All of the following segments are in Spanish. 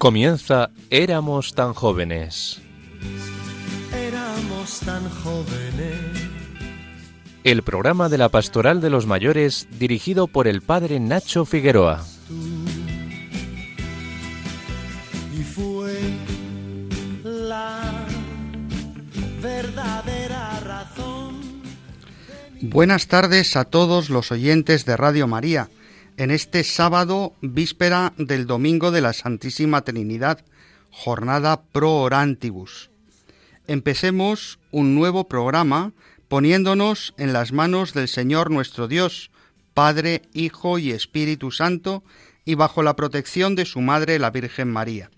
Comienza Éramos tan jóvenes. Éramos tan jóvenes. El programa de la Pastoral de los Mayores dirigido por el padre Nacho Figueroa. Y fue la verdadera razón. Buenas tardes a todos los oyentes de Radio María en este sábado, víspera del Domingo de la Santísima Trinidad, jornada pro orantibus. Empecemos un nuevo programa poniéndonos en las manos del Señor nuestro Dios, Padre, Hijo y Espíritu Santo, y bajo la protección de su Madre, la Virgen María.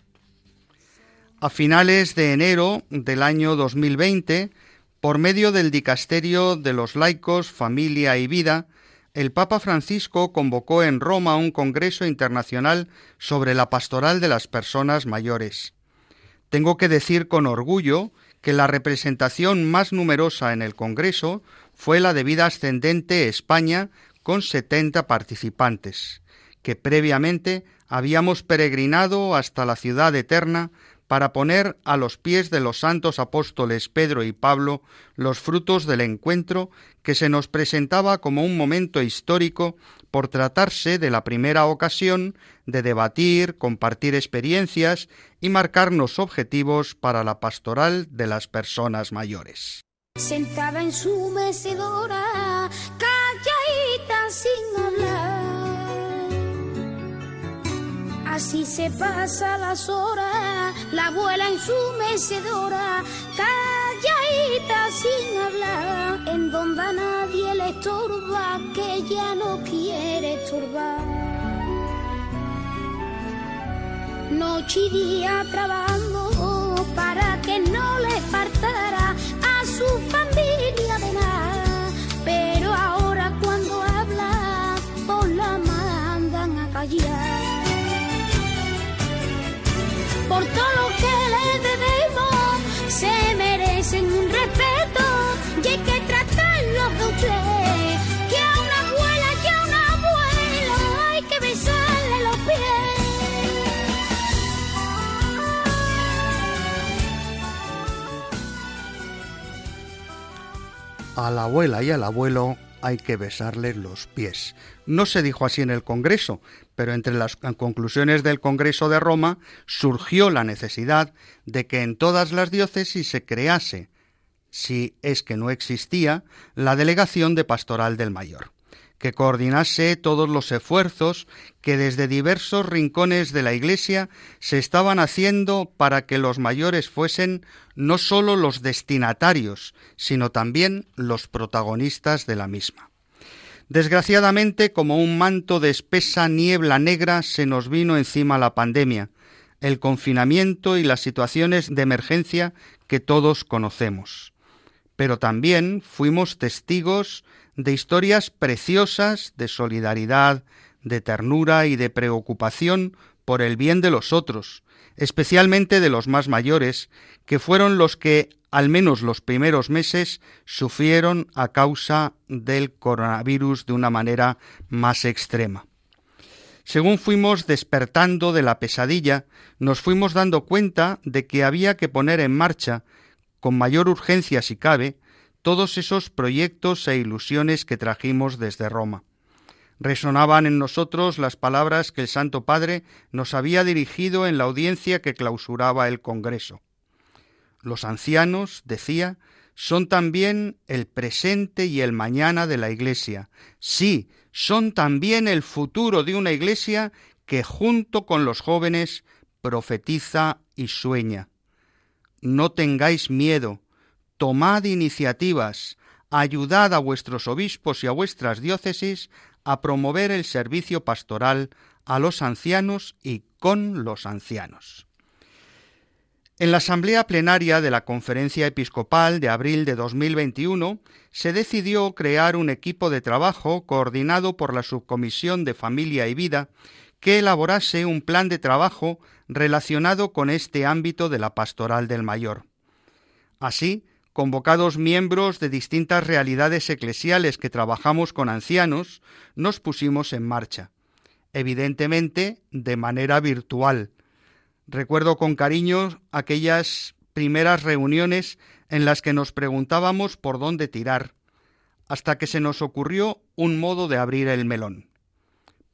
A finales de enero del año 2020, por medio del Dicasterio de los Laicos, Familia y Vida, el Papa Francisco convocó en Roma un Congreso Internacional sobre la pastoral de las personas mayores. Tengo que decir con orgullo que la representación más numerosa en el Congreso fue la de Vida Ascendente España, con 70 participantes, que previamente habíamos peregrinado hasta la ciudad eterna para poner a los pies de los santos apóstoles Pedro y Pablo los frutos del encuentro que se nos presentaba como un momento histórico por tratarse de la primera ocasión de debatir, compartir experiencias y marcarnos objetivos para la pastoral de las personas mayores. Sentada en su mecedora, calladita sin hablar Así se pasa las horas, la abuela en su mecedora, calladita sin hablar, en donde a nadie le estorba, que ya no quiere estorbar. Noche y día trabajando para que no A la abuela y al abuelo hay que besarles los pies. No se dijo así en el Congreso, pero entre las conclusiones del Congreso de Roma surgió la necesidad de que en todas las diócesis se crease, si es que no existía, la delegación de pastoral del mayor, que coordinase todos los esfuerzos que desde diversos rincones de la Iglesia se estaban haciendo para que los mayores fuesen no sólo los destinatarios, sino también los protagonistas de la misma. Desgraciadamente, como un manto de espesa niebla negra, se nos vino encima la pandemia, el confinamiento y las situaciones de emergencia que todos conocemos. Pero también fuimos testigos de historias preciosas de solidaridad, de ternura y de preocupación por el bien de los otros, especialmente de los más mayores, que fueron los que al menos los primeros meses, sufrieron a causa del coronavirus de una manera más extrema. Según fuimos despertando de la pesadilla, nos fuimos dando cuenta de que había que poner en marcha, con mayor urgencia si cabe, todos esos proyectos e ilusiones que trajimos desde Roma. Resonaban en nosotros las palabras que el Santo Padre nos había dirigido en la audiencia que clausuraba el Congreso. Los ancianos, decía, son también el presente y el mañana de la Iglesia. Sí, son también el futuro de una Iglesia que junto con los jóvenes profetiza y sueña. No tengáis miedo, tomad iniciativas, ayudad a vuestros obispos y a vuestras diócesis a promover el servicio pastoral a los ancianos y con los ancianos. En la asamblea plenaria de la Conferencia Episcopal de abril de 2021 se decidió crear un equipo de trabajo coordinado por la Subcomisión de Familia y Vida que elaborase un plan de trabajo relacionado con este ámbito de la pastoral del mayor. Así, convocados miembros de distintas realidades eclesiales que trabajamos con ancianos, nos pusimos en marcha, evidentemente de manera virtual, Recuerdo con cariño aquellas primeras reuniones en las que nos preguntábamos por dónde tirar, hasta que se nos ocurrió un modo de abrir el melón.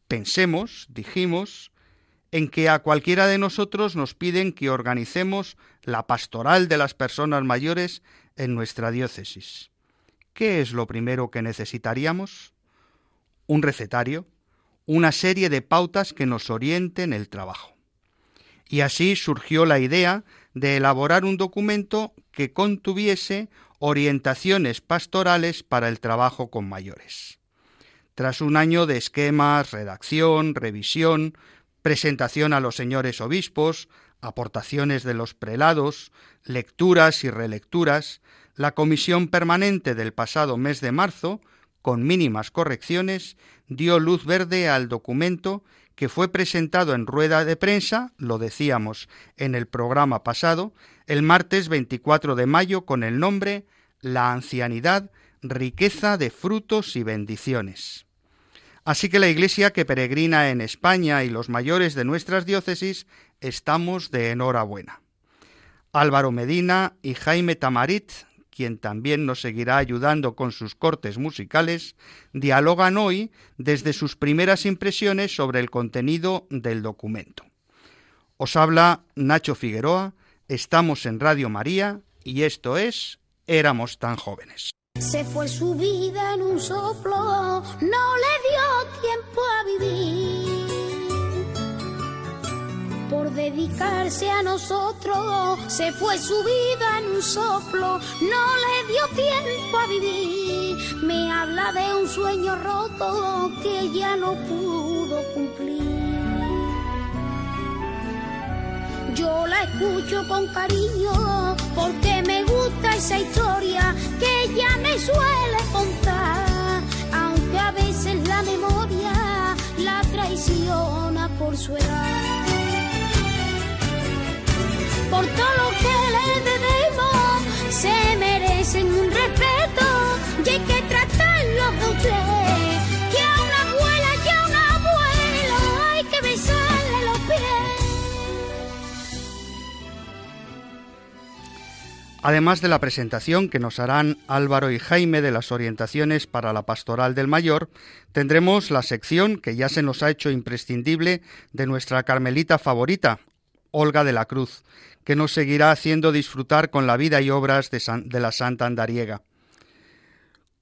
Pensemos, dijimos, en que a cualquiera de nosotros nos piden que organicemos la pastoral de las personas mayores en nuestra diócesis. ¿Qué es lo primero que necesitaríamos? Un recetario, una serie de pautas que nos orienten el trabajo. Y así surgió la idea de elaborar un documento que contuviese orientaciones pastorales para el trabajo con mayores. Tras un año de esquemas, redacción, revisión, presentación a los señores obispos, aportaciones de los prelados, lecturas y relecturas, la comisión permanente del pasado mes de marzo, con mínimas correcciones, dio luz verde al documento que fue presentado en rueda de prensa, lo decíamos en el programa pasado, el martes 24 de mayo con el nombre La ancianidad, riqueza de frutos y bendiciones. Así que la Iglesia que peregrina en España y los mayores de nuestras diócesis estamos de enhorabuena. Álvaro Medina y Jaime Tamarit, quien también nos seguirá ayudando con sus cortes musicales, dialogan hoy desde sus primeras impresiones sobre el contenido del documento. Os habla Nacho Figueroa, estamos en Radio María y esto es Éramos tan jóvenes. Se fue su vida en un soplo, no le dio tiempo a vivir. Por dedicarse a nosotros, se fue su vida en un soplo, no le dio tiempo a vivir. Me habla de un sueño roto que ya no pudo cumplir. Yo la escucho con cariño porque me gusta esa historia que ella me suele contar, aunque a veces la memoria la traiciona por su edad. Por todo lo que le debemos, se merecen un respeto y hay que tratarlo de usted. Además de la presentación que nos harán Álvaro y Jaime de las orientaciones para la pastoral del mayor, tendremos la sección que ya se nos ha hecho imprescindible de nuestra carmelita favorita, Olga de la Cruz, que nos seguirá haciendo disfrutar con la vida y obras de, de la Santa Andariega.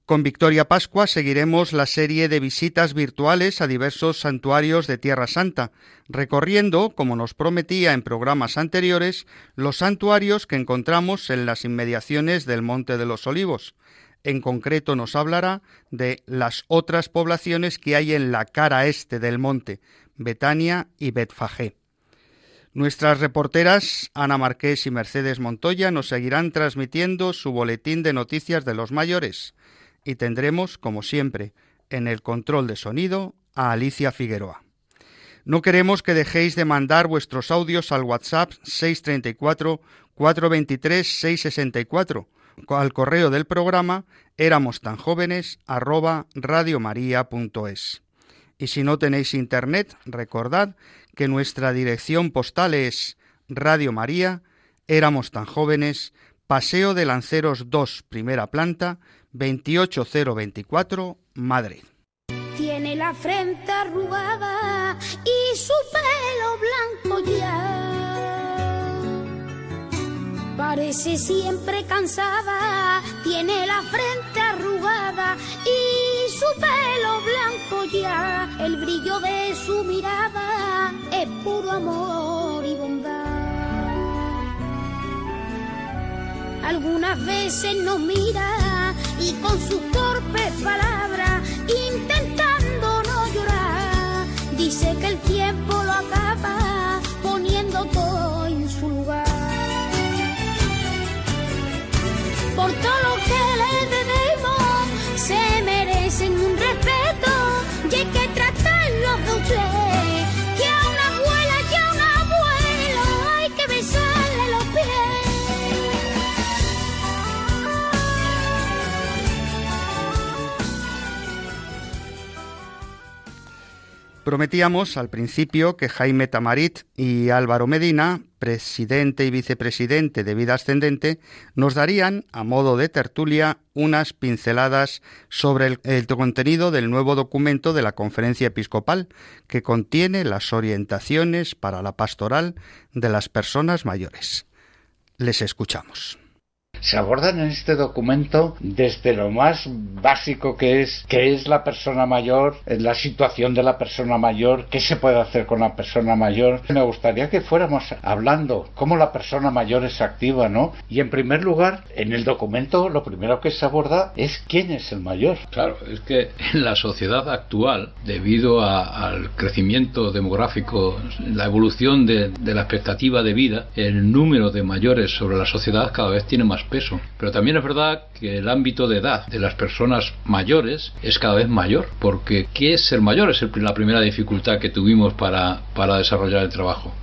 Con Victoria Pascua seguiremos la serie de visitas virtuales a diversos santuarios de Tierra Santa, recorriendo, como nos prometía en programas anteriores, los santuarios que encontramos en las inmediaciones del Monte de los Olivos. En concreto nos hablará de las otras poblaciones que hay en la cara este del monte, Betania y Betfagé. Nuestras reporteras Ana Marqués y Mercedes Montoya nos seguirán transmitiendo su boletín de noticias de los mayores y tendremos, como siempre, en el control de sonido a Alicia Figueroa. No queremos que dejéis de mandar vuestros audios al WhatsApp 634 423 664 al correo del programa éramos tan jóvenes. Y si no tenéis internet, recordad que nuestra dirección postal es Radio María, éramos tan jóvenes, Paseo de Lanceros 2, primera planta, 28024, Madrid. Tiene la frente arrugada y su pelo blanco ya. Parece siempre cansada, tiene la frente arrugada y su pelo blanco ya. El brillo de su mirada es puro amor y bondad. Algunas veces nos mira y con sus torpes palabras, intentando no llorar, dice que el tiempo lo acaba Prometíamos al principio que Jaime Tamarit y Álvaro Medina, presidente y vicepresidente de Vida Ascendente, nos darían, a modo de tertulia, unas pinceladas sobre el, contenido del nuevo documento de la Conferencia Episcopal, que contiene las orientaciones para la pastoral de las personas mayores. Les escuchamos se abordan en este documento desde lo más básico que es qué es la persona mayor, la situación de la persona mayor, qué se puede hacer con la persona mayor. Me gustaría que fuéramos hablando cómo la persona mayor es activa, ¿no? Y en primer lugar, en el documento lo primero que se aborda es quién es el mayor. Claro, es que en la sociedad actual, debido a, al crecimiento demográfico, la evolución de, de la expectativa de vida, el número de mayores sobre la sociedad cada vez tiene más peso. Pero también es verdad que el ámbito de edad de las personas mayores es cada vez mayor, porque ¿qué es ser mayor? Es la primera dificultad que tuvimos para, para desarrollar el trabajo.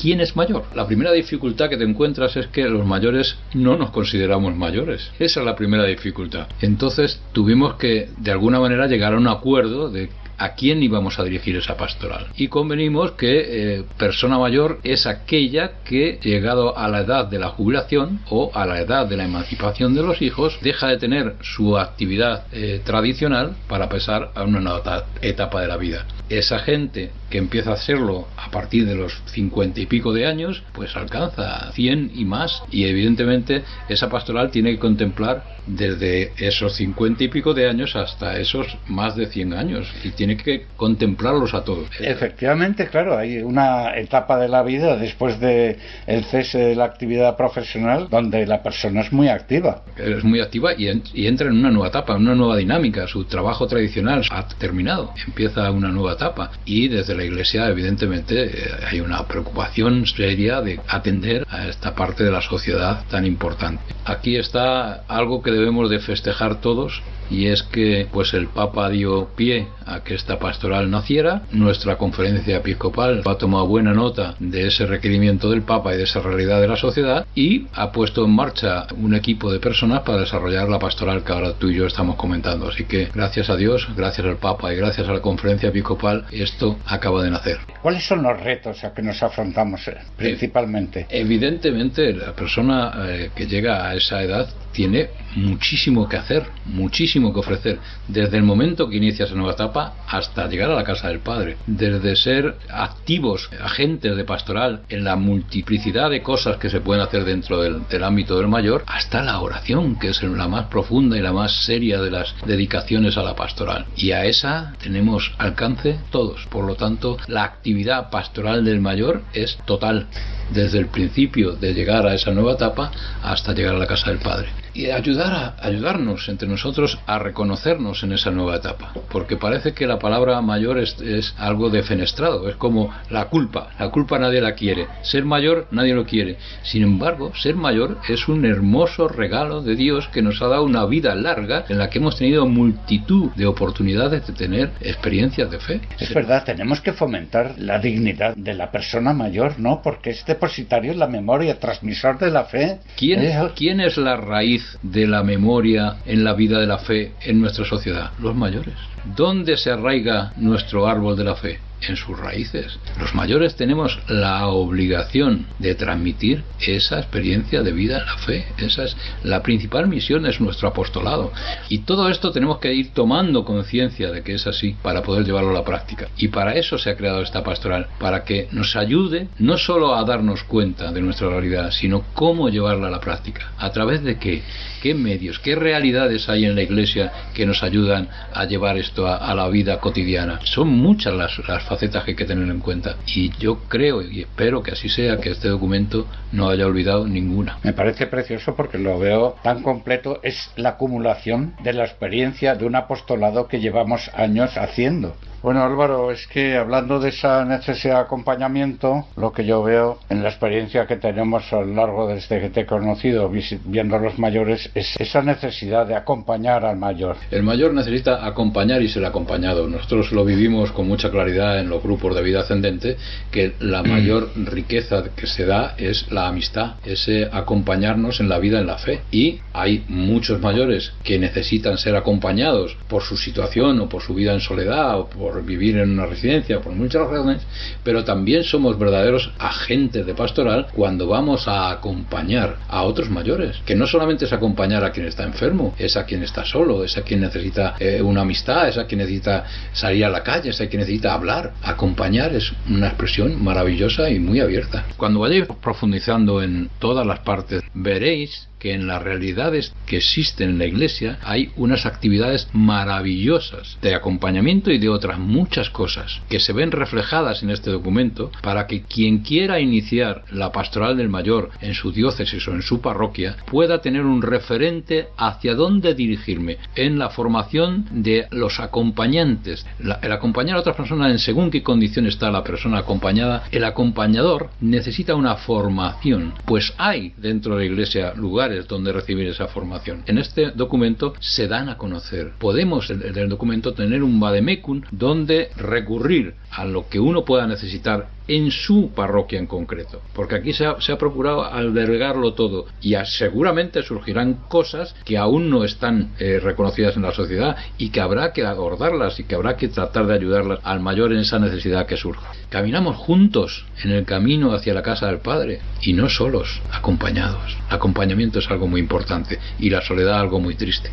¿Quién es mayor? La primera dificultad que te encuentras es que los mayores no nos consideramos mayores. Esa es la primera dificultad. Entonces tuvimos que de alguna manera llegar a un acuerdo de a quién íbamos a dirigir esa pastoral. Y convenimos que eh, persona mayor es aquella que, llegado a la edad de la jubilación o a la edad de la emancipación de los hijos, deja de tener su actividad eh, tradicional para pasar a una nueva etapa de la vida. Esa gente que empieza a hacerlo a partir de los cincuenta y pico de años, pues alcanza 100 y más. Y evidentemente esa pastoral tiene que contemplar desde esos cincuenta y pico de años hasta esos más de 100 años. Y tiene que contemplarlos a todos. Efectivamente, claro, hay una etapa de la vida después de el cese de la actividad profesional donde la persona es muy activa. Es muy activa y, en, y entra en una nueva etapa, una nueva dinámica. Su trabajo tradicional ha terminado, empieza una nueva etapa. Y desde la Iglesia, evidentemente, eh, hay una preocupación seria de atender a esta parte de la sociedad tan importante. Aquí está algo que debemos de festejar todos y es que pues el Papa dio pie a que esta pastoral naciera. Nuestra conferencia episcopal ha tomado buena nota de ese requerimiento del Papa y de esa realidad de la sociedad y ha puesto en marcha un equipo de personas para desarrollar la pastoral que ahora tú y yo estamos comentando. Así que gracias a Dios, gracias al Papa y gracias a la conferencia episcopal, esto acaba de nacer. ¿Cuáles son los retos a que nos afrontamos eh, principalmente? Eh, evidentemente, la persona eh, que llega a esa edad tiene muchísimo que hacer, muchísimo que ofrecer, desde el momento que inicia esa nueva etapa hasta llegar a la casa del Padre, desde ser activos, agentes de pastoral en la multiplicidad de cosas que se pueden hacer dentro del, del ámbito del mayor, hasta la oración, que es la más profunda y la más seria de las dedicaciones a la pastoral. Y a esa tenemos alcance todos, por lo tanto, la actividad pastoral del mayor es total desde el principio de llegar a esa nueva etapa hasta llegar a la casa del Padre. Y ayudar a, ayudarnos entre nosotros a reconocernos en esa nueva etapa. Porque parece que la palabra mayor es, es, algo defenestrado, es como la culpa. La culpa nadie la quiere. Ser mayor nadie lo quiere. Sin embargo, ser mayor es un hermoso regalo de Dios que nos ha dado una vida larga en la que hemos tenido multitud de oportunidades de tener experiencias de fe. Es verdad, tenemos que fomentar la dignidad de la persona mayor, ¿no? Porque es depositario en la memoria, transmisor de la fe. ¿Quién. ¿Quién es la raíz de la memoria en la vida de la fe en nuestra sociedad? Los mayores. ¿Dónde se arraiga nuestro árbol de la fe? En sus raíces. Los mayores tenemos la obligación de transmitir esa experiencia de vida en la fe. Esa es la principal misión es nuestro apostolado. Y todo esto tenemos que ir tomando conciencia de que es así para poder llevarlo a la práctica. Y para eso se ha creado esta pastoral, para que nos ayude no solo a darnos cuenta de nuestra realidad, sino cómo llevarla a la práctica. ¿A través de qué? ¿Qué medios? ¿Qué realidades hay en la iglesia que nos ayudan a llevar esto a, la vida cotidiana? Son muchas las, las facetas que hay que tener en cuenta. Y yo creo y espero que así sea, que este documento no haya olvidado ninguna. Me parece precioso porque lo veo tan completo. Es la acumulación de la experiencia de un apostolado que llevamos años haciendo. Bueno, Álvaro, es que hablando de esa necesidad de acompañamiento, lo que yo veo en la experiencia que tenemos a lo largo desde que te he conocido, viendo a los mayores, es esa necesidad de acompañar al mayor. El mayor necesita acompañar y ser acompañado. Nosotros lo vivimos con mucha claridad en los grupos de vida ascendente, que la mayor riqueza que se da es la amistad, ese acompañarnos en la vida, en la fe. Y hay muchos mayores que necesitan ser acompañados por su situación o por su vida en soledad o por por vivir en una residencia, por muchas razones, pero también somos verdaderos agentes de pastoral cuando vamos a acompañar a otros mayores, que no solamente es acompañar a quien está enfermo, es a quien está solo, es a quien necesita eh, una amistad, es a quien necesita salir a la calle, es a quien necesita hablar. Acompañar es una expresión maravillosa y muy abierta. Cuando vayáis profundizando en todas las partes, veréis que en las realidades que existen en la Iglesia hay unas actividades maravillosas de acompañamiento y de otras muchas cosas que se ven reflejadas en este documento para que quien quiera iniciar la pastoral del mayor en su diócesis o en su parroquia pueda tener un referente hacia dónde dirigirme en la formación de los acompañantes. el acompañar a otras personas en según qué condición está la persona acompañada, el acompañador necesita una formación, pues hay dentro de la Iglesia lugares donde recibir esa formación. En este documento se dan a conocer. Podemos en el documento tener un vademecum donde recurrir a lo que uno pueda necesitar en su parroquia en concreto. Porque aquí se ha, procurado albergarlo todo y seguramente surgirán cosas que aún no están eh, reconocidas en la sociedad y que habrá que abordarlas y que habrá que tratar de ayudarlas al mayor en esa necesidad que surja. Caminamos juntos en el camino hacia la casa del Padre y no solos, acompañados. Acompañamiento es algo muy importante y la soledad algo muy triste.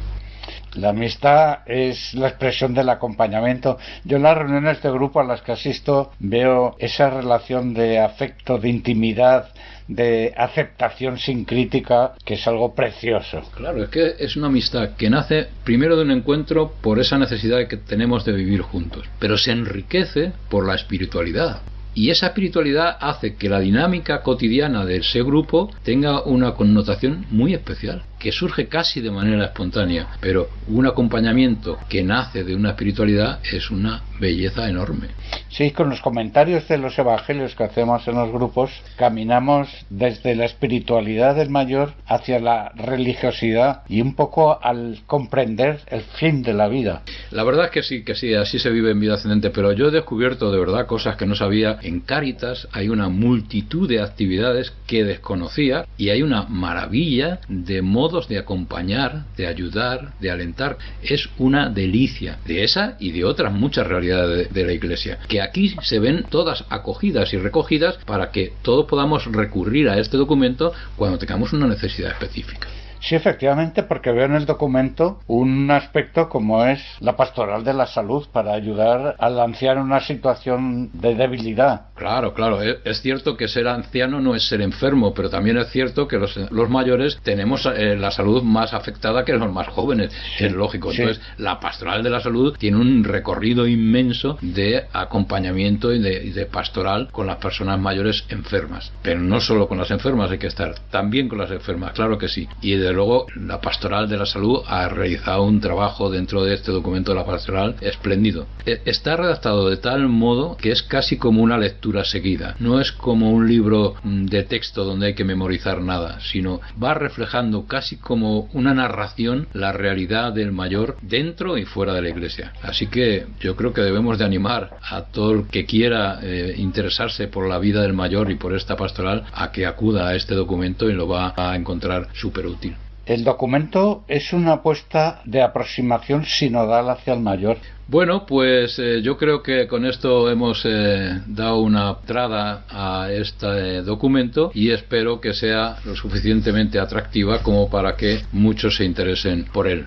La amistad es la expresión del acompañamiento. Yo en las reuniones de grupo a las que asisto veo esa relación de afecto, de intimidad, de aceptación sin crítica, que es algo precioso. Claro, es que es una amistad que nace primero de un encuentro por esa necesidad que tenemos de vivir juntos, pero se enriquece por la espiritualidad. Y esa espiritualidad hace que la dinámica cotidiana de ese grupo tenga una connotación muy especial que surge casi de manera espontánea, pero un acompañamiento que nace de una espiritualidad es una belleza enorme. Sí, con los comentarios de los evangelios que hacemos en los grupos, caminamos desde la espiritualidad del mayor hacia la religiosidad y un poco al comprender el fin de la vida. La verdad es que sí, que sí, así se vive en vida ascendente, pero yo he descubierto de verdad cosas que no sabía. En Cáritas hay una multitud de actividades que desconocía y hay una maravilla de modo de acompañar, de ayudar, de alentar. Es una delicia de esa y de otras muchas realidades de, de la Iglesia, que aquí se ven todas acogidas y recogidas para que todos podamos recurrir a este documento cuando tengamos una necesidad específica. Sí, efectivamente, porque veo en el documento un aspecto como es la pastoral de la salud para ayudar al anciano en una situación de debilidad. Claro, claro. Es cierto que ser anciano no es ser enfermo, pero también es cierto que los, mayores tenemos eh, la salud más afectada que los más jóvenes. es lógico. Entonces, la pastoral de la salud tiene un recorrido inmenso de acompañamiento y de, y de pastoral con las personas mayores enfermas. Pero no solo con las enfermas hay que estar, también con las enfermas, claro que sí. Y de luego la Pastoral de la Salud ha realizado un trabajo dentro de este documento de la Pastoral espléndido. E, está redactado de tal modo que es casi como una lectura seguida. No es como un libro mm, de texto donde hay que memorizar nada, sino va reflejando casi como una narración la realidad del mayor dentro y fuera de la iglesia. Así que yo creo que debemos de animar a todo el que quiera eh, interesarse por la vida del mayor y por esta pastoral a que acuda a este documento y lo va a encontrar súper útil. El documento es una apuesta de aproximación sinodal hacia el mayor. Bueno, pues eh, yo creo que con esto hemos eh, dado una entrada a este documento y espero que sea lo suficientemente atractiva como para que muchos se interesen por él.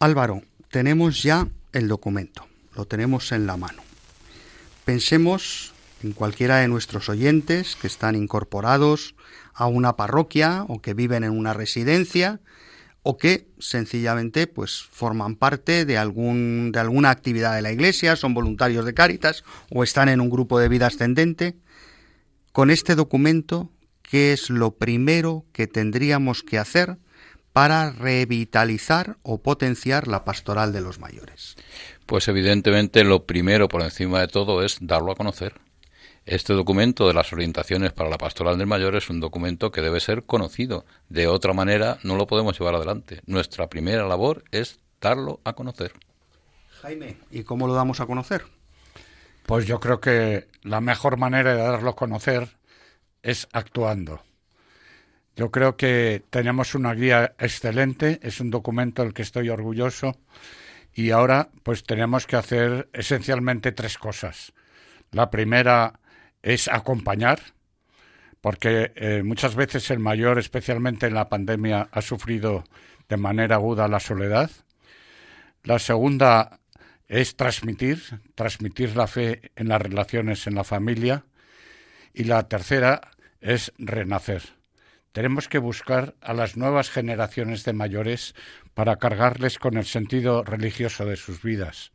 Álvaro, tenemos ya el documento, lo tenemos en la mano. Pensemos en cualquiera de nuestros oyentes que están incorporados a una parroquia o que viven en una residencia o que sencillamente pues forman parte de algún de alguna actividad de la iglesia, son voluntarios de Cáritas o están en un grupo de vida ascendente. Con este documento, ¿qué es lo primero que tendríamos que hacer para revitalizar o potenciar la pastoral de los mayores? Pues evidentemente lo primero por encima de todo es darlo a conocer este documento de las orientaciones para la pastoral del mayor es un documento que debe ser conocido. De otra manera no lo podemos llevar adelante. Nuestra primera labor es darlo a conocer. Jaime, ¿y cómo lo damos a conocer? Pues yo creo que la mejor manera de darlo a conocer es actuando. Yo creo que tenemos una guía excelente, es un documento del que estoy orgulloso Y ahora pues tenemos que hacer esencialmente tres cosas. La primera es acompañar, porque eh, muchas veces el mayor, especialmente en la pandemia, ha sufrido de manera aguda la soledad. La segunda es transmitir, transmitir la fe en las relaciones en la familia. Y la tercera es renacer. Tenemos que buscar a las nuevas generaciones de mayores para cargarles con el sentido religioso de sus vidas.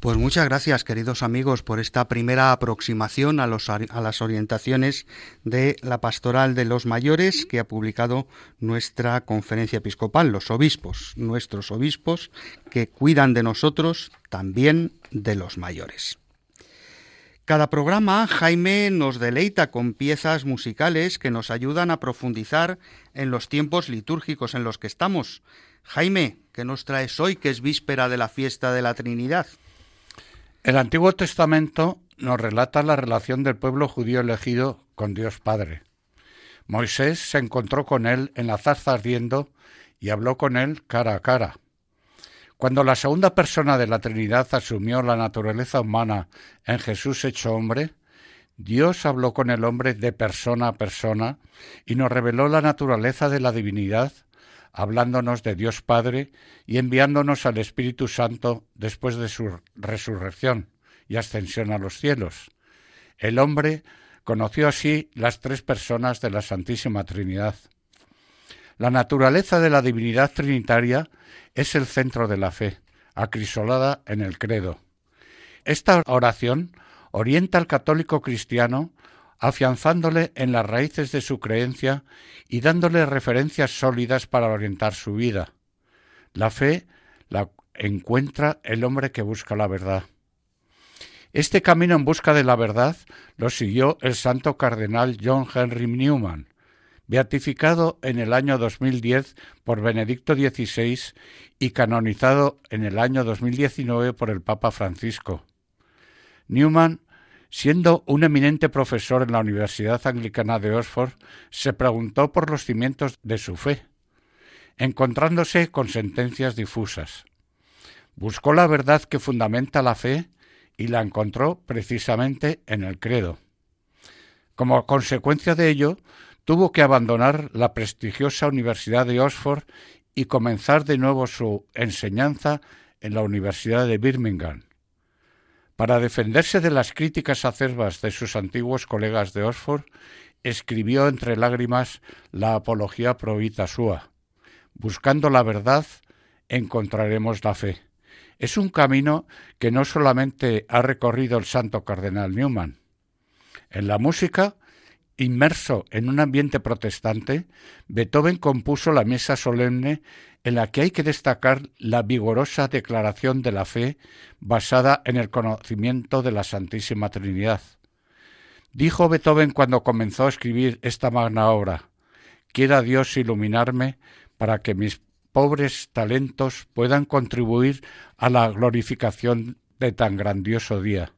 Pues muchas gracias, queridos amigos, por esta primera aproximación a, las orientaciones de la pastoral de los mayores que ha publicado nuestra conferencia episcopal, los obispos, nuestros obispos, que cuidan de nosotros, también de los mayores. Cada programa, Jaime nos deleita con piezas musicales que nos ayudan a profundizar en los tiempos litúrgicos en los que estamos. Jaime, ¿qué nos traes hoy, que es víspera de la fiesta de la Trinidad? El Antiguo Testamento nos relata la relación del pueblo judío elegido con Dios Padre. Moisés se encontró con él en la zarza ardiendo y habló con él cara a cara. Cuando la segunda persona de la Trinidad asumió la naturaleza humana en Jesús hecho hombre, Dios habló con el hombre de persona a persona y nos reveló la naturaleza de la divinidad hablándonos de Dios Padre y enviándonos al Espíritu Santo después de su resurrección y ascensión a los cielos. El hombre conoció así las tres personas de la Santísima Trinidad. La naturaleza de la divinidad trinitaria es el centro de la fe, acrisolada en el credo. Esta oración orienta al católico cristiano afianzándole en las raíces de su creencia y dándole referencias sólidas para orientar su vida. La fe la encuentra el hombre que busca la verdad. Este camino en busca de la verdad lo siguió el santo cardenal John Henry Newman, beatificado en el año 2010 por Benedicto XVI y canonizado en el año 2019 por el Papa Francisco. Newman Siendo un eminente profesor en la Universidad Anglicana de Oxford, se preguntó por los cimientos de su fe, encontrándose con sentencias difusas. Buscó la verdad que fundamenta la fe y la encontró precisamente en el credo. Como consecuencia de ello, tuvo que abandonar la prestigiosa Universidad de Oxford y comenzar de nuevo su enseñanza en la Universidad de Birmingham. Para defenderse de las críticas acerbas de sus antiguos colegas de Oxford, escribió entre lágrimas la Apología pro vita sua. Buscando la verdad, encontraremos la fe. Es un camino que no solamente ha recorrido el santo cardenal Newman. En la música, inmerso en un ambiente protestante, Beethoven compuso la misa solemne en la que hay que destacar la vigorosa declaración de la fe basada en el conocimiento de la Santísima Trinidad. Dijo Beethoven cuando comenzó a escribir esta magna obra, Quiera Dios iluminarme para que mis pobres talentos puedan contribuir a la glorificación de tan grandioso día.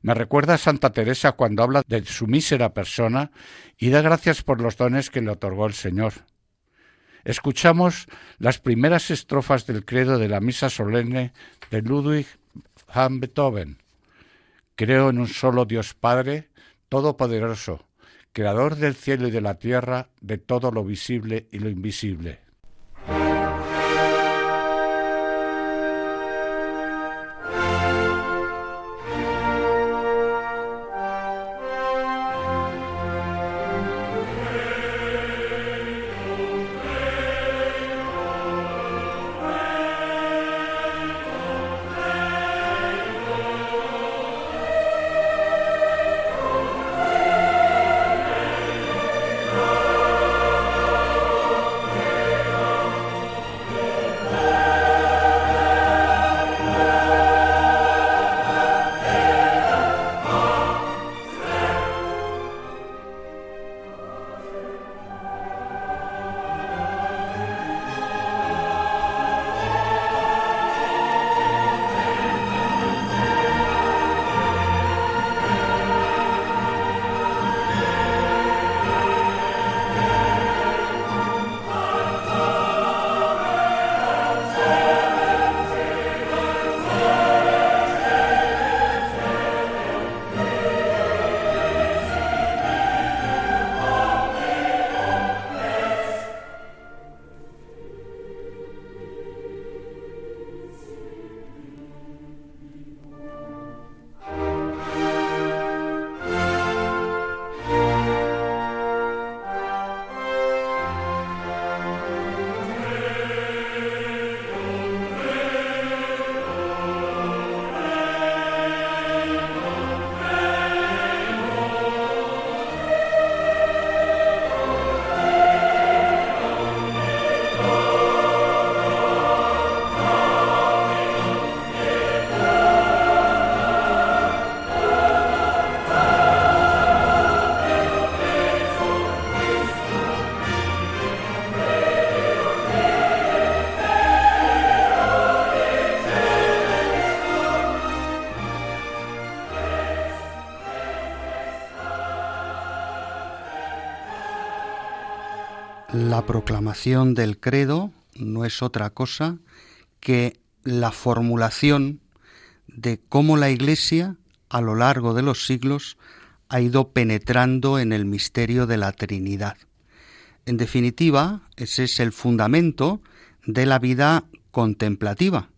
Me recuerda a Santa Teresa cuando habla de su mísera persona y da gracias por los dones que le otorgó el Señor. Escuchamos las primeras estrofas del credo de la misa solemne de Ludwig van Beethoven. Creo en un solo Dios Padre, Todopoderoso, Creador del cielo y de la tierra, de todo lo visible y lo invisible. La proclamación del credo no es otra cosa que la formulación de cómo la Iglesia a lo largo de los siglos ha ido penetrando en el misterio de la Trinidad. En definitiva, ese es el fundamento de la vida contemplativa,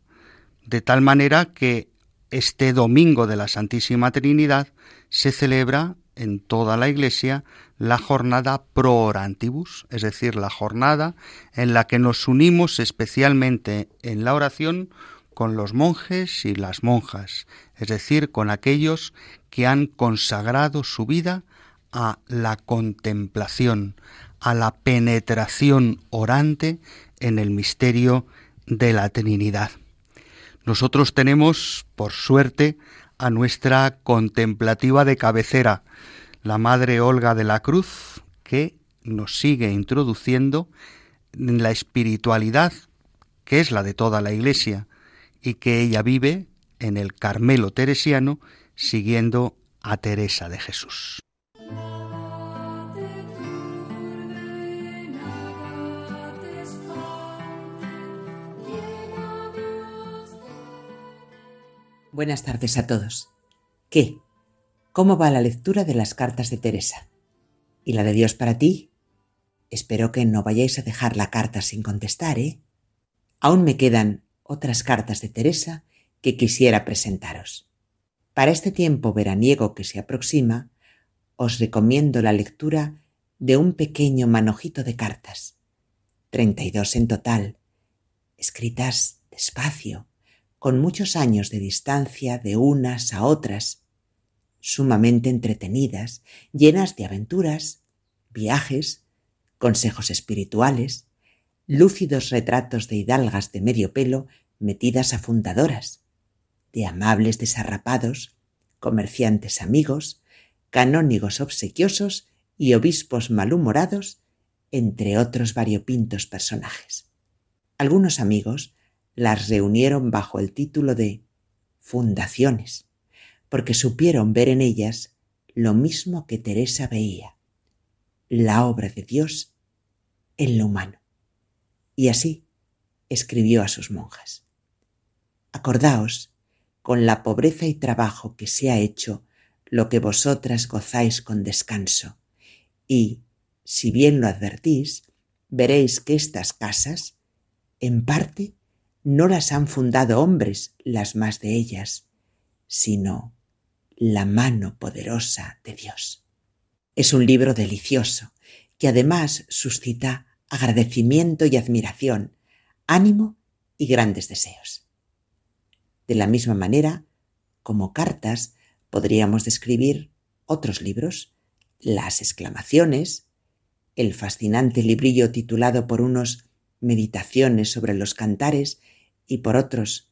de tal manera que este domingo de la Santísima Trinidad se celebra en toda la Iglesia la jornada pro orantibus, es decir, la jornada en la que nos unimos especialmente en la oración con los monjes y las monjas, es decir, con aquellos que han consagrado su vida a la contemplación, a la penetración orante en el misterio de la Trinidad. Nosotros tenemos, por suerte, a nuestra contemplativa de cabecera, la Madre Olga de la Cruz, que nos sigue introduciendo en la espiritualidad que es la de toda la Iglesia y que ella vive en el Carmelo teresiano siguiendo a Teresa de Jesús. Buenas tardes a todos. ¿Qué? ¿Cómo va la lectura de las cartas de Teresa? ¿Y la de Dios para ti? Espero que no vayáis a dejar la carta sin contestar, ¿eh? Aún me quedan otras cartas de Teresa que quisiera presentaros. Para este tiempo veraniego que se aproxima, os recomiendo la lectura de un pequeño manojito de cartas, treinta y dos en total, escritas despacio, con muchos años de distancia de unas a otras, sumamente entretenidas, llenas de aventuras, viajes, consejos espirituales, lúcidos retratos de hidalgas de medio pelo metidas a fundadoras, de amables desarrapados, comerciantes amigos, canónigos obsequiosos y obispos malhumorados, entre otros variopintos personajes. Algunos amigos las reunieron bajo el título de fundaciones, porque supieron ver en ellas lo mismo que Teresa veía, la obra de Dios en lo humano. Y así escribió a sus monjas. Acordaos, con la pobreza y trabajo que se ha hecho, lo que vosotras gozáis con descanso, y, si bien lo advertís, veréis que estas casas, en parte, no las han fundado hombres, las más de ellas, sino la mano poderosa de Dios. Es un libro delicioso, que además suscita agradecimiento y admiración, ánimo y grandes deseos. De la misma manera, como cartas, podríamos describir otros libros, las exclamaciones, el fascinante librillo titulado por unos Meditaciones sobre los cantares y por otros,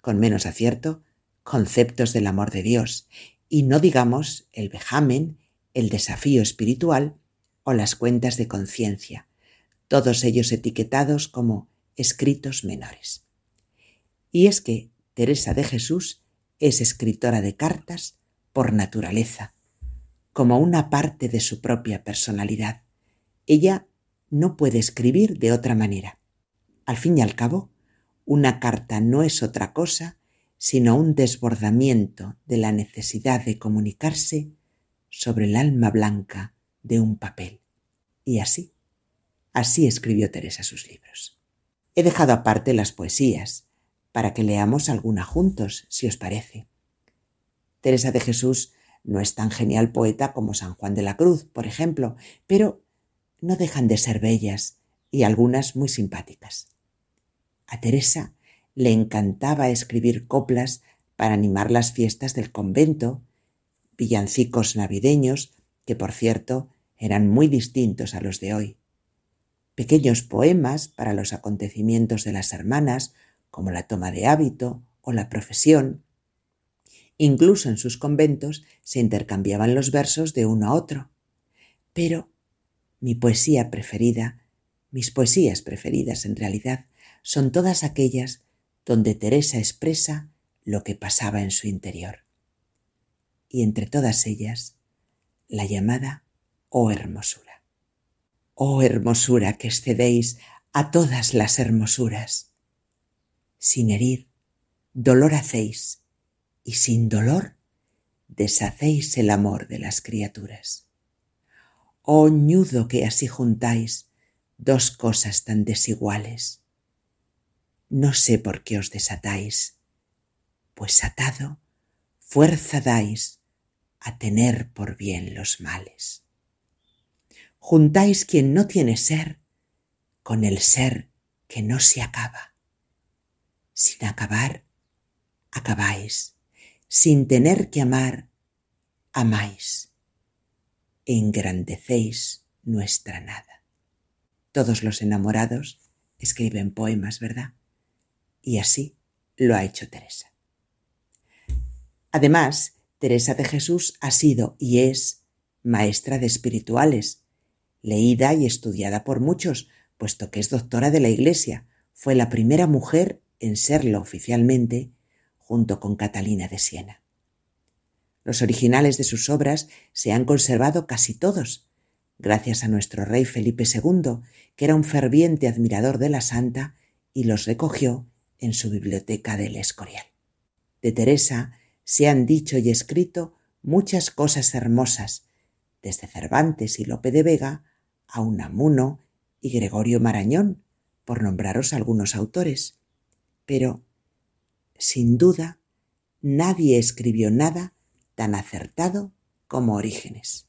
con menos acierto, conceptos del amor de Dios, y no digamos el vejamen, el desafío espiritual o las cuentas de conciencia, todos ellos etiquetados como escritos menores. Y es que Teresa de Jesús es escritora de cartas por naturaleza, como una parte de su propia personalidad. Ella no puede escribir de otra manera. Al fin y al cabo, una carta no es otra cosa sino un desbordamiento de la necesidad de comunicarse sobre el alma blanca de un papel. Y así, así escribió Teresa sus libros. He dejado aparte las poesías, para que leamos alguna juntos, si os parece. Teresa de Jesús no es tan genial poeta como San Juan de la Cruz, por ejemplo, pero no dejan de ser bellas y algunas muy simpáticas. A Teresa le encantaba escribir coplas para animar las fiestas del convento, villancicos navideños, que por cierto eran muy distintos a los de hoy, pequeños poemas para los acontecimientos de las hermanas, como la toma de hábito o la profesión. Incluso en sus conventos se intercambiaban los versos de uno a otro. Pero mi poesía preferida, mis poesías preferidas en realidad, son todas aquellas donde Teresa expresa lo que pasaba en su interior. Y entre todas ellas, la llamada Oh hermosura. Oh hermosura que excedéis a todas las hermosuras. Sin herir, dolor hacéis, y sin dolor deshacéis el amor de las criaturas. Oh ñudo que así juntáis dos cosas tan desiguales. No sé por qué os desatáis, pues atado fuerza dais a tener por bien los males. Juntáis quien no tiene ser con el ser que no se acaba. Sin acabar, acabáis. Sin tener que amar, amáis. Engrandecéis nuestra nada. Todos los enamorados escriben poemas, ¿verdad? Y así lo ha hecho Teresa. Además, Teresa de Jesús ha sido y es maestra de espirituales, leída y estudiada por muchos, puesto que es doctora de la Iglesia. Fue la primera mujer en serlo oficialmente, junto con Catalina de Siena. Los originales de sus obras se han conservado casi todos, gracias a nuestro rey Felipe II, que era un ferviente admirador de la santa y los recogió en su biblioteca del Escorial. De Teresa se han dicho y escrito muchas cosas hermosas, desde Cervantes y Lope de Vega a Unamuno y Gregorio Marañón, por nombraros algunos autores. Pero, sin duda, nadie escribió nada tan acertado como Orígenes.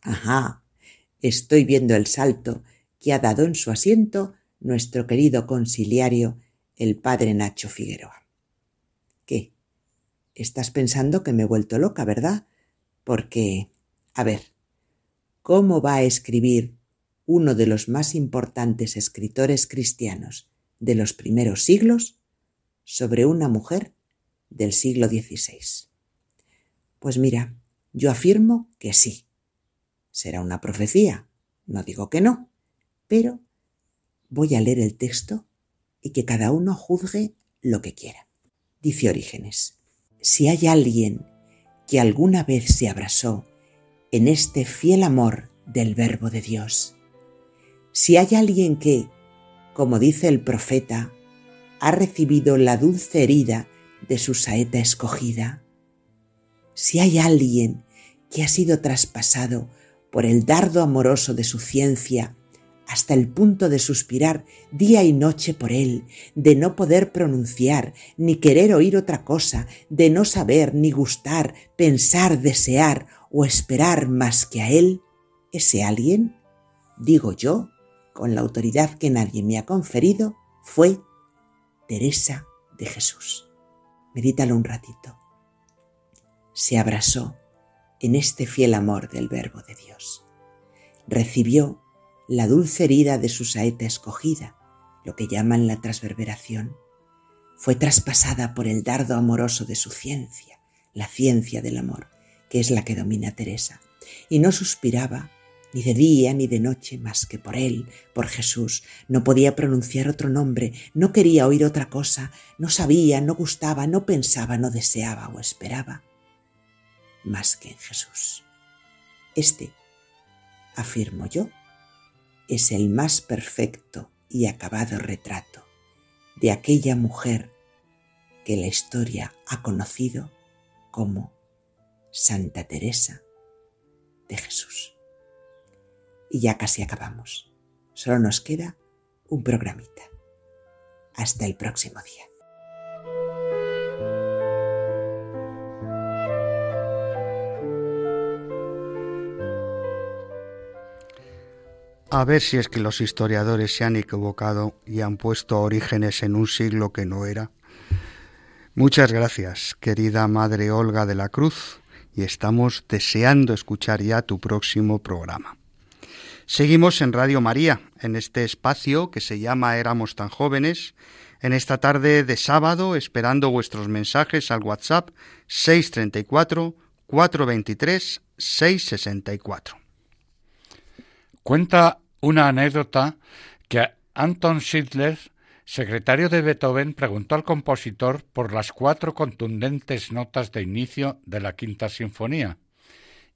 Ajá, estoy viendo el salto que ha dado en su asiento nuestro querido conciliario, el padre Nacho Figueroa. ¿Qué? Estás pensando que me he vuelto loca, ¿verdad? Porque, a ver, ¿cómo va a escribir uno de los más importantes escritores cristianos de los primeros siglos sobre una mujer del siglo XVI? Pues mira, yo afirmo que sí. Será una profecía, no digo que no, pero voy a leer el texto y que cada uno juzgue lo que quiera. Dice Orígenes si hay alguien que alguna vez se abrazó en este fiel amor del Verbo de Dios, si hay alguien que, como dice el profeta, ha recibido la dulce herida de su saeta escogida, si hay alguien que ha sido traspasado por el dardo amoroso de su ciencia hasta el punto de suspirar día y noche por él, de no poder pronunciar, ni querer oír otra cosa, de no saber, ni gustar, pensar, desear o esperar más que a él, ese alguien, digo yo, con la autoridad que nadie me ha conferido, fue Teresa de Jesús. Medítalo un ratito. Se abrazó en este fiel amor del Verbo de Dios. Recibió la dulce herida de su saeta escogida, lo que llaman la transverberación, fue traspasada por el dardo amoroso de su ciencia, la ciencia del amor, que es la que domina Teresa, y no suspiraba ni de día ni de noche más que por él, por Jesús. No podía pronunciar otro nombre, no quería oír otra cosa, no sabía, no gustaba, no pensaba, no deseaba o esperaba más que en Jesús. Este, afirmo yo, es el más perfecto y acabado retrato de aquella mujer que la historia ha conocido como Santa Teresa de Jesús. Y ya casi acabamos. Solo nos queda un programita. Hasta el próximo día. A ver si es que los historiadores se han equivocado y han puesto orígenes en un siglo que no era. Muchas gracias, querida Madre Olga de la Cruz, y estamos deseando escuchar ya tu próximo programa. Seguimos en Radio María, en este espacio que se llama Éramos tan jóvenes, en esta tarde de sábado, esperando vuestros mensajes al WhatsApp 634 423 664. Cuenta una anécdota que Anton Schindler, secretario de Beethoven, preguntó al compositor por las cuatro contundentes notas de inicio de la quinta sinfonía,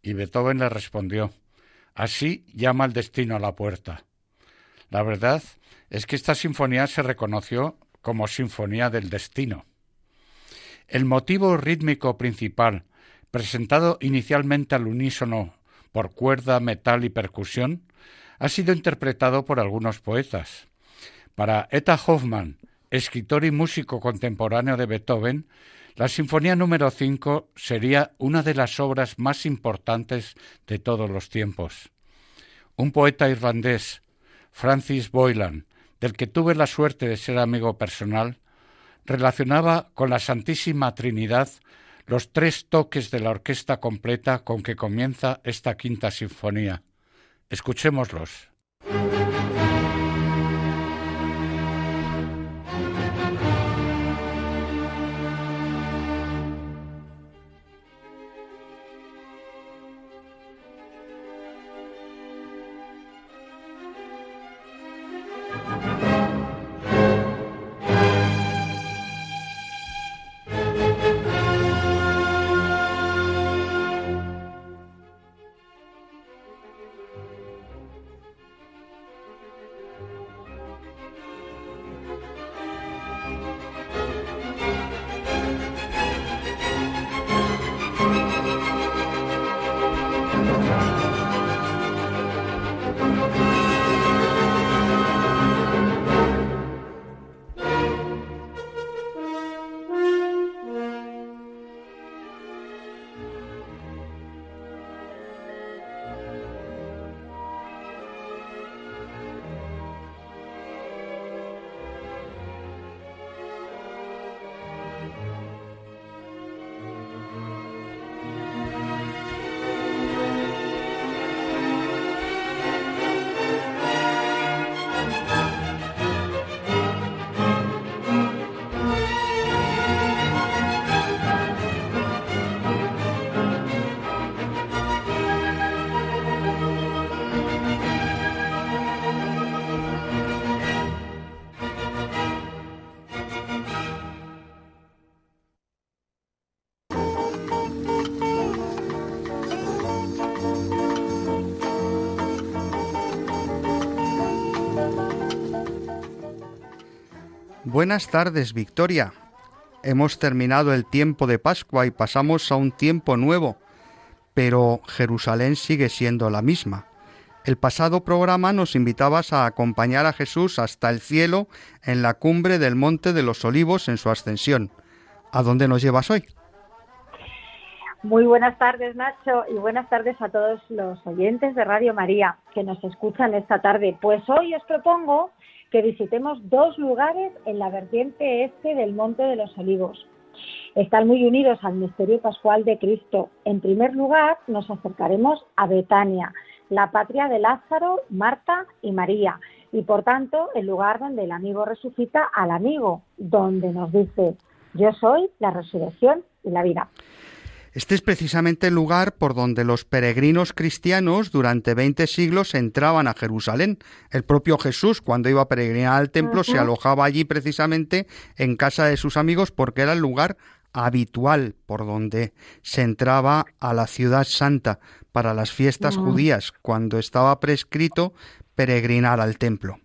y Beethoven le respondió Así llama el destino a la puerta. La verdad es que esta sinfonía se reconoció como Sinfonía del Destino. El motivo rítmico principal, presentado inicialmente al unísono por cuerda, metal y percusión, ha sido interpretado por algunos poetas. Para Etta Hoffmann, escritor y músico contemporáneo de Beethoven, la Sinfonía número 5 sería una de las obras más importantes de todos los tiempos. Un poeta irlandés, Francis Boylan, del que tuve la suerte de ser amigo personal, relacionaba con la Santísima Trinidad los tres toques de la orquesta completa con que comienza esta quinta sinfonía. Escuchémoslos. Buenas tardes, Victoria. Hemos terminado el tiempo de Pascua y pasamos a un tiempo nuevo, pero Jerusalén sigue siendo la misma. El pasado programa nos invitabas a acompañar a Jesús hasta el cielo en la cumbre del Monte de los Olivos en su ascensión. ¿A dónde nos llevas hoy? Muy buenas tardes, Nacho, y buenas tardes a todos los oyentes de Radio María que nos escuchan esta tarde. Pues hoy os propongo que visitemos dos lugares en la vertiente este del Monte de los Olivos. Están muy unidos al misterio pascual de Cristo. En primer lugar, nos acercaremos a Betania, la patria de Lázaro, Marta y María, y por tanto el lugar donde el amigo resucita al amigo, donde nos dice, yo soy la resurrección y la vida. Este es precisamente el lugar por donde los peregrinos cristianos durante 20 siglos entraban a Jerusalén. El propio Jesús, cuando iba a peregrinar al templo, se alojaba allí precisamente en casa de sus amigos porque era el lugar habitual por donde se entraba a la ciudad santa para las fiestas judías, cuando estaba prescrito peregrinar al templo.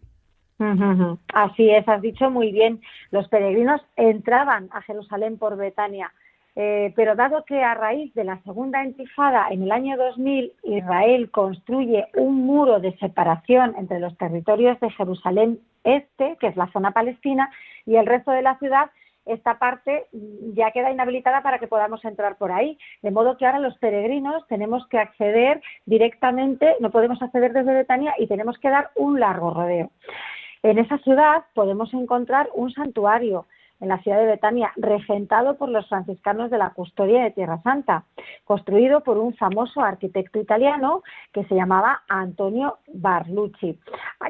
Así es, has dicho muy bien. Los peregrinos entraban a Jerusalén por Betania eh, pero dado que a raíz de la segunda intifada en el año 2000 Israel construye un muro de separación entre los territorios de Jerusalén Este, que es la zona palestina, y el resto de la ciudad, esta parte ya queda inhabilitada para que podamos entrar por ahí. De modo que ahora los peregrinos tenemos que acceder directamente, no podemos acceder desde Betania y tenemos que dar un largo rodeo. En esa ciudad podemos encontrar un santuario en la ciudad de Betania, regentado por los franciscanos de la Custodia de Tierra Santa, construido por un famoso arquitecto italiano que se llamaba Antonio Barlucci,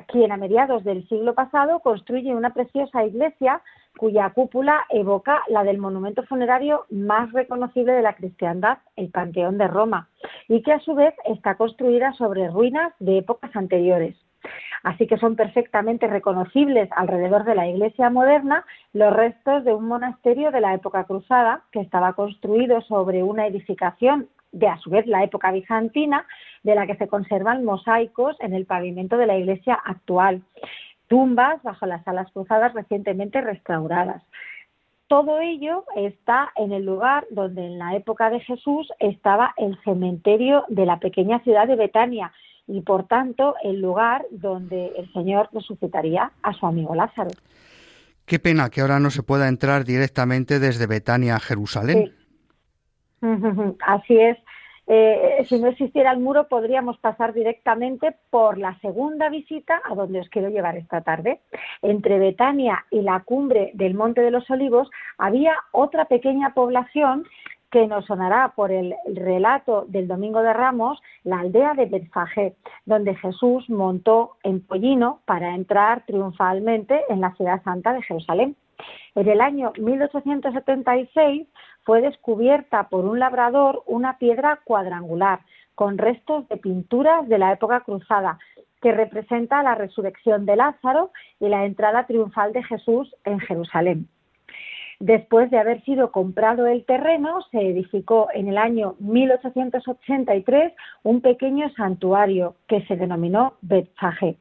quien a mediados del siglo pasado construye una preciosa iglesia cuya cúpula evoca la del monumento funerario más reconocible de la cristiandad, el Panteón de Roma, y que a su vez está construida sobre ruinas de épocas anteriores. Así que son perfectamente reconocibles alrededor de la iglesia moderna los restos de un monasterio de la época cruzada que estaba construido sobre una edificación de a su vez la época bizantina, de la que se conservan mosaicos en el pavimento de la iglesia actual, tumbas bajo las alas cruzadas recientemente restauradas. Todo ello está en el lugar donde en la época de Jesús estaba el cementerio de la pequeña ciudad de Betania y por tanto el lugar donde el Señor resucitaría a su amigo Lázaro. Qué pena que ahora no se pueda entrar directamente desde Betania a Jerusalén. Así es. Eh, si no existiera el muro, podríamos pasar directamente por la segunda visita a donde os quiero llevar esta tarde. Entre Betania y la cumbre del Monte de los Olivos había otra pequeña población que nos sonará por el relato del Domingo de Ramos, la aldea de Betfagé, donde Jesús montó en pollino para entrar triunfalmente en la ciudad santa de Jerusalén. En el año 1876 fue descubierta por un labrador una piedra cuadrangular con restos de pinturas de la época cruzada que representa la resurrección de Lázaro y la entrada triunfal de Jesús en Jerusalén. Después de haber sido comprado el terreno, se edificó en el año 1883 un pequeño santuario que se denominó Betfagé.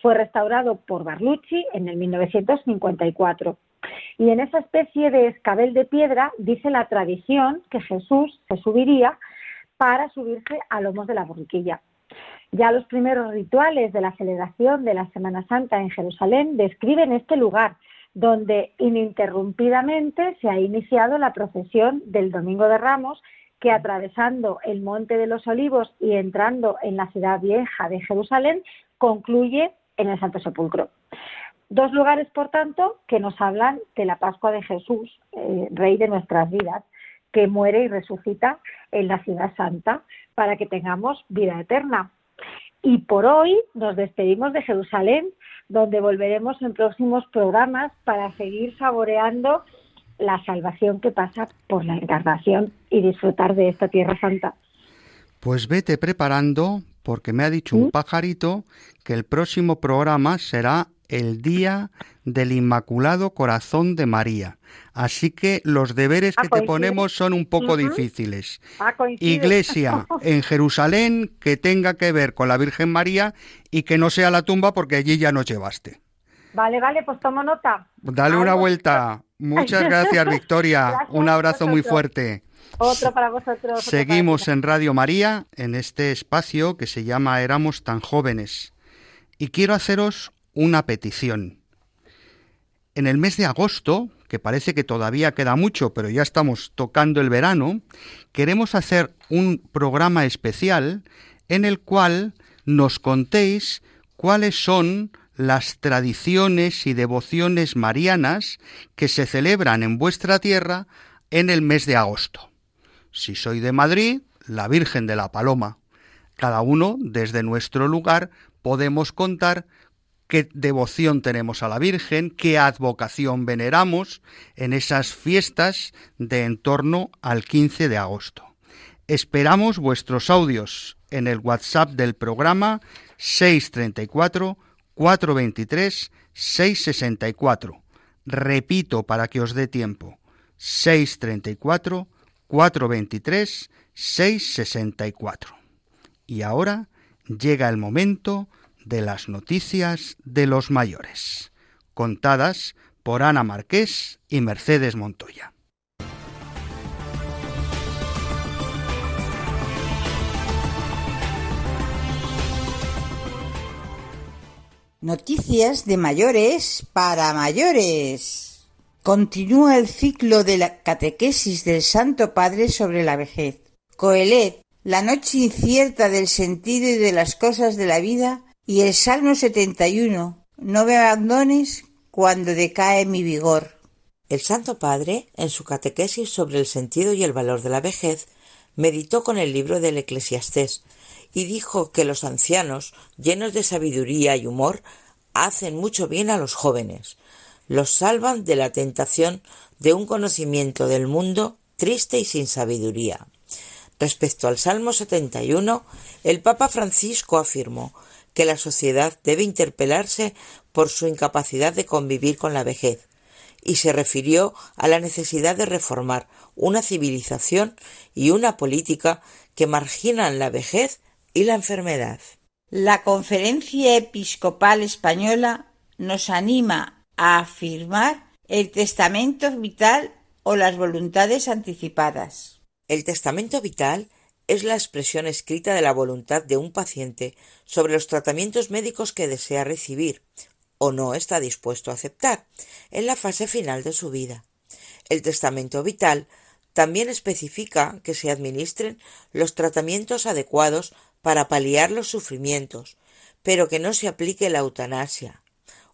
Fue restaurado por Barlucci en el 1954. Y en esa especie de escabel de piedra dice la tradición que Jesús se subiría para subirse a lomos de la borriquilla. Ya los primeros rituales de la celebración de la Semana Santa en Jerusalén describen este lugar, donde ininterrumpidamente se ha iniciado la procesión del Domingo de Ramos, que atravesando el Monte de los Olivos y entrando en la ciudad vieja de Jerusalén, concluye en el Santo Sepulcro. Dos lugares, por tanto, que nos hablan de la Pascua de Jesús, eh, Rey de nuestras vidas, que muere y resucita en la ciudad santa para que tengamos vida eterna. Y por hoy nos despedimos de Jerusalén, donde volveremos en próximos programas para seguir saboreando la salvación que pasa por la encarnación y disfrutar de esta tierra santa. Pues vete preparando, porque me ha dicho un pajarito que el próximo programa será el Día del Inmaculado Corazón de María. Así que los deberes que te ponemos son un poco difíciles. Iglesia en Jerusalén que tenga que ver con la Virgen María y que no sea la tumba porque allí ya nos llevaste. Vale, vale, pues tomo nota. Dale una vuelta. Muchas gracias, Victoria. un abrazo muy fuerte. Otro para vosotros. Seguimos en Radio María, en este espacio que se llama Éramos tan jóvenes. Y quiero haceros una petición. En el mes de agosto, que parece que todavía queda mucho, pero ya estamos tocando el verano, queremos hacer un programa especial en el cual nos contéis cuáles son las tradiciones y devociones marianas que se celebran en vuestra tierra en el mes de agosto. Si soy de Madrid, la Virgen de la Paloma. Cada uno, desde nuestro lugar, podemos contar qué devoción tenemos a la Virgen, qué advocación veneramos en esas fiestas de en torno al 15 de agosto. Esperamos vuestros audios en el WhatsApp del programa 634 423 664. Repito para que os dé tiempo. 634 423 664. Y ahora llega el momento de las noticias de los mayores, contadas por Ana Marqués y Mercedes Montoya. Noticias de mayores para mayores. Continúa el ciclo de la catequesis del Santo Padre sobre la vejez. Coelet, la noche incierta del sentido y de las cosas de la vida, y el Salmo 71, no me abandones cuando decae mi vigor. El Santo Padre, en su catequesis sobre el sentido y el valor de la vejez, meditó con el libro del Eclesiastés y dijo que los ancianos, llenos de sabiduría y humor, hacen mucho bien a los jóvenes, los salvan de la tentación de un conocimiento del mundo triste y sin sabiduría. Respecto al Salmo 71, el Papa Francisco afirmó que la sociedad debe interpelarse por su incapacidad de convivir con la vejez, y se refirió a la necesidad de reformar una civilización y una política que marginan la vejez y la enfermedad. La Conferencia Episcopal Española nos anima a afirmar el testamento vital o las voluntades anticipadas. El testamento vital es la expresión escrita de la voluntad de un paciente sobre los tratamientos médicos que desea recibir o no está dispuesto a aceptar en la fase final de su vida. El testamento vital también especifica que se administren los tratamientos adecuados para paliar los sufrimientos, pero que no se aplique la eutanasia.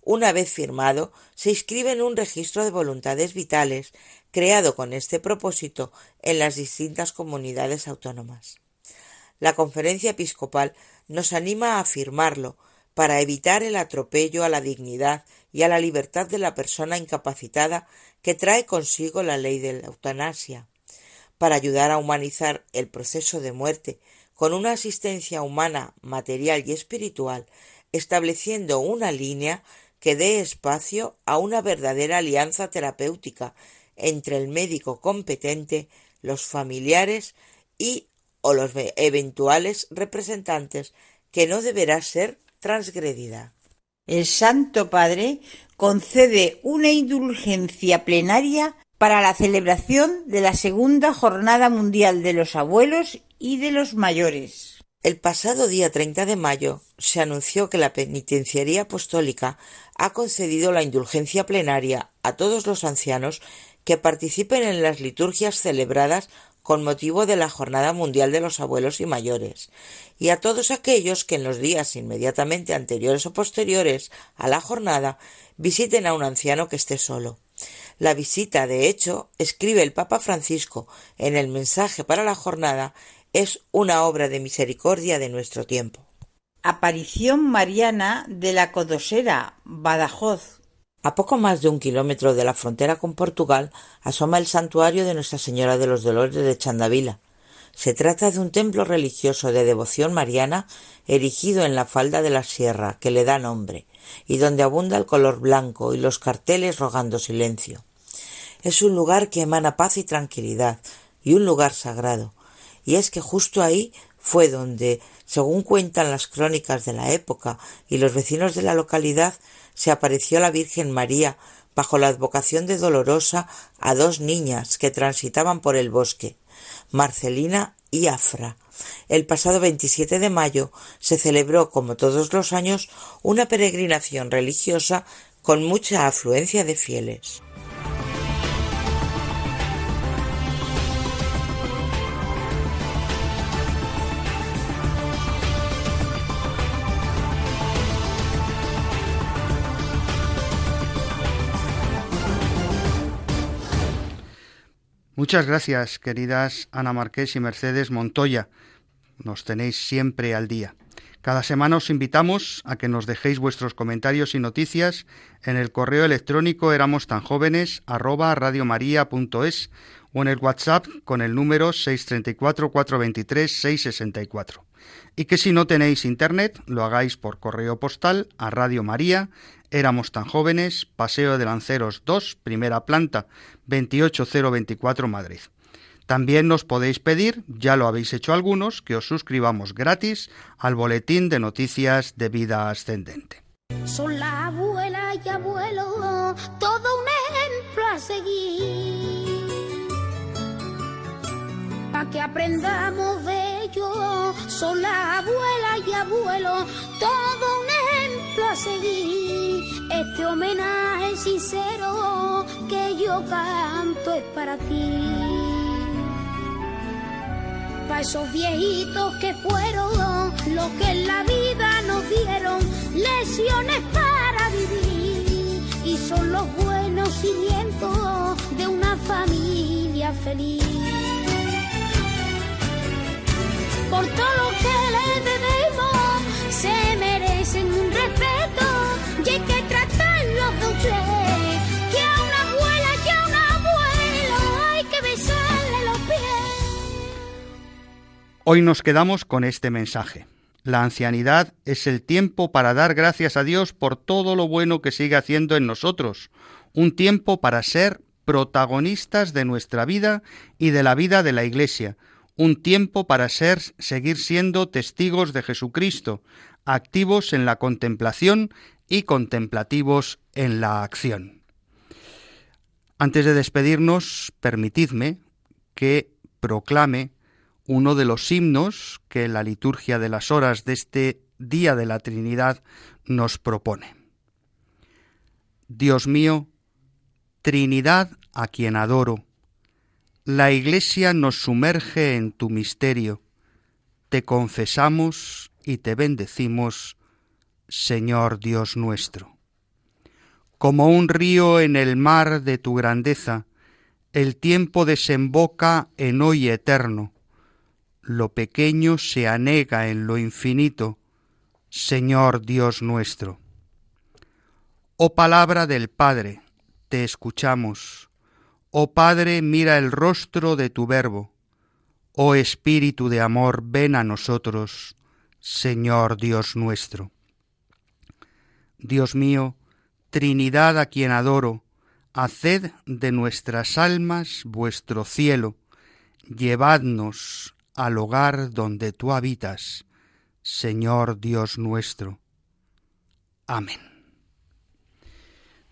Una vez firmado, se inscribe en un registro de voluntades vitales creado con este propósito en las distintas comunidades autónomas. La conferencia episcopal nos anima a afirmarlo para evitar el atropello a la dignidad y a la libertad de la persona incapacitada que trae consigo la ley de la eutanasia, para ayudar a humanizar el proceso de muerte con una asistencia humana, material y espiritual, estableciendo una línea que dé espacio a una verdadera alianza terapéutica entre el médico competente, los familiares y o los eventuales representantes que no deberá ser transgredida. El Santo Padre concede una indulgencia plenaria para la celebración de la segunda Jornada Mundial de los Abuelos y de los Mayores. El pasado día 30 de mayo se anunció que la Penitenciaría Apostólica ha concedido la indulgencia plenaria a todos los ancianos que participen en las liturgias celebradas con motivo de la Jornada Mundial de los Abuelos y Mayores, y a todos aquellos que en los días inmediatamente anteriores o posteriores a la jornada visiten a un anciano que esté solo. La visita, de hecho, escribe el Papa Francisco en el mensaje para la jornada, es una obra de misericordia de nuestro tiempo. Aparición mariana de la Codosera, Badajoz, a poco más de un kilómetro de la frontera con Portugal asoma el santuario de Nuestra Señora de los Dolores de Chandavila. Se trata de un templo religioso de devoción mariana erigido en la falda de la sierra que le da nombre y donde abunda el color blanco y los carteles rogando silencio. Es un lugar que emana paz y tranquilidad y un lugar sagrado. Y es que justo ahí fue donde, según cuentan las crónicas de la época y los vecinos de la localidad, se apareció la Virgen María bajo la advocación de Dolorosa a dos niñas que transitaban por el bosque, Marcelina y Afra. El pasado 27 de mayo se celebró, como todos los años, una peregrinación religiosa con mucha afluencia de fieles. Muchas gracias, queridas Ana Marqués y Mercedes Montoya. Nos tenéis siempre al día. Cada semana os invitamos a que nos dejéis vuestros comentarios y noticias en el correo electrónico éramos tan jóvenes o en el WhatsApp con el número 634 423 664 y que si no tenéis internet lo hagáis por correo postal a Radio María, Éramos tan jóvenes, Paseo de Lanceros 2, primera planta, 28024 Madrid. También nos podéis pedir, ya lo habéis hecho algunos, que os suscribamos gratis al boletín de noticias de vida ascendente. Son la abuela y abuelo, todo un ejemplo a seguir. Para que aprendamos de ellos, son la abuela y abuelo, todo un ejemplo a seguir. Este homenaje sincero que yo canto es para ti. Para esos viejitos que fueron los que en la vida nos dieron lesiones para vivir y son los buenos cimientos de una familia feliz. Por todo lo que le debemos, se merecen respeto y hay que tratarlos. Que a una abuela y a un abuelo hay que besarle los pies. Hoy nos quedamos con este mensaje. La ancianidad es el tiempo para dar gracias a Dios por todo lo bueno que sigue haciendo en nosotros, un tiempo para ser protagonistas de nuestra vida y de la vida de la Iglesia, un tiempo para ser, seguir siendo testigos de Jesucristo, activos en la contemplación y contemplativos en la acción. Antes de despedirnos, permitidme que proclame uno de los himnos que la liturgia de las horas de este Día de la Trinidad nos propone. Dios mío, Trinidad a quien adoro, la Iglesia nos sumerge en tu misterio, te confesamos y te bendecimos, Señor Dios nuestro. Como un río en el mar de tu grandeza, el tiempo desemboca en hoy eterno, lo pequeño se anega en lo infinito, Señor Dios nuestro. Oh palabra del Padre, te escuchamos. Oh Padre, mira el rostro de tu Verbo. Oh Espíritu de amor, ven a nosotros, Señor Dios nuestro. Dios mío, Trinidad a quien adoro, haced de nuestras almas vuestro cielo, llevadnos al hogar donde tú habitas, Señor Dios nuestro. Amén.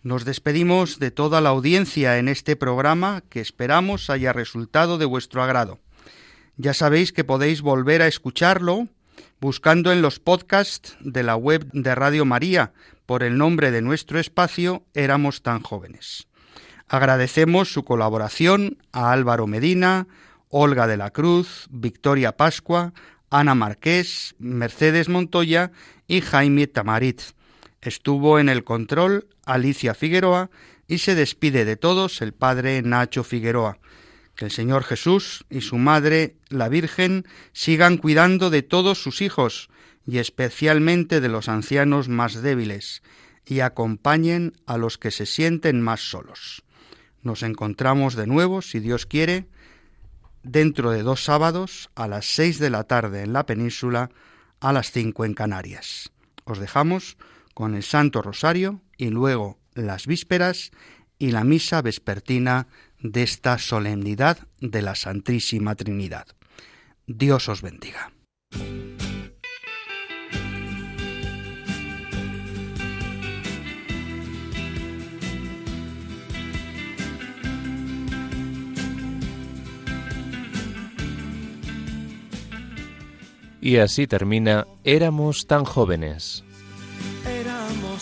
Nos despedimos de toda la audiencia en este programa que esperamos haya resultado de vuestro agrado. Ya sabéis que podéis volver a escucharlo buscando en los podcasts de la web de Radio María por el nombre de nuestro espacio Éramos tan jóvenes. Agradecemos su colaboración a Álvaro Medina, Olga de la Cruz, Victoria Pascua, Ana Marqués, Mercedes Montoya y Jaime Tamarit Estuvo en el control Alicia Figueroa y se despide de todos el padre Nacho Figueroa. Que el Señor Jesús y su Madre, la Virgen, sigan cuidando de todos sus hijos y especialmente de los ancianos más débiles, y acompañen a los que se sienten más solos. Nos encontramos de nuevo, si Dios quiere, dentro de dos sábados a las seis de la tarde en la península, a las cinco en Canarias. Os dejamos con el Santo Rosario y luego las vísperas y la misa vespertina de esta solemnidad de la Santísima Trinidad. Dios os bendiga. Y así termina Éramos tan jóvenes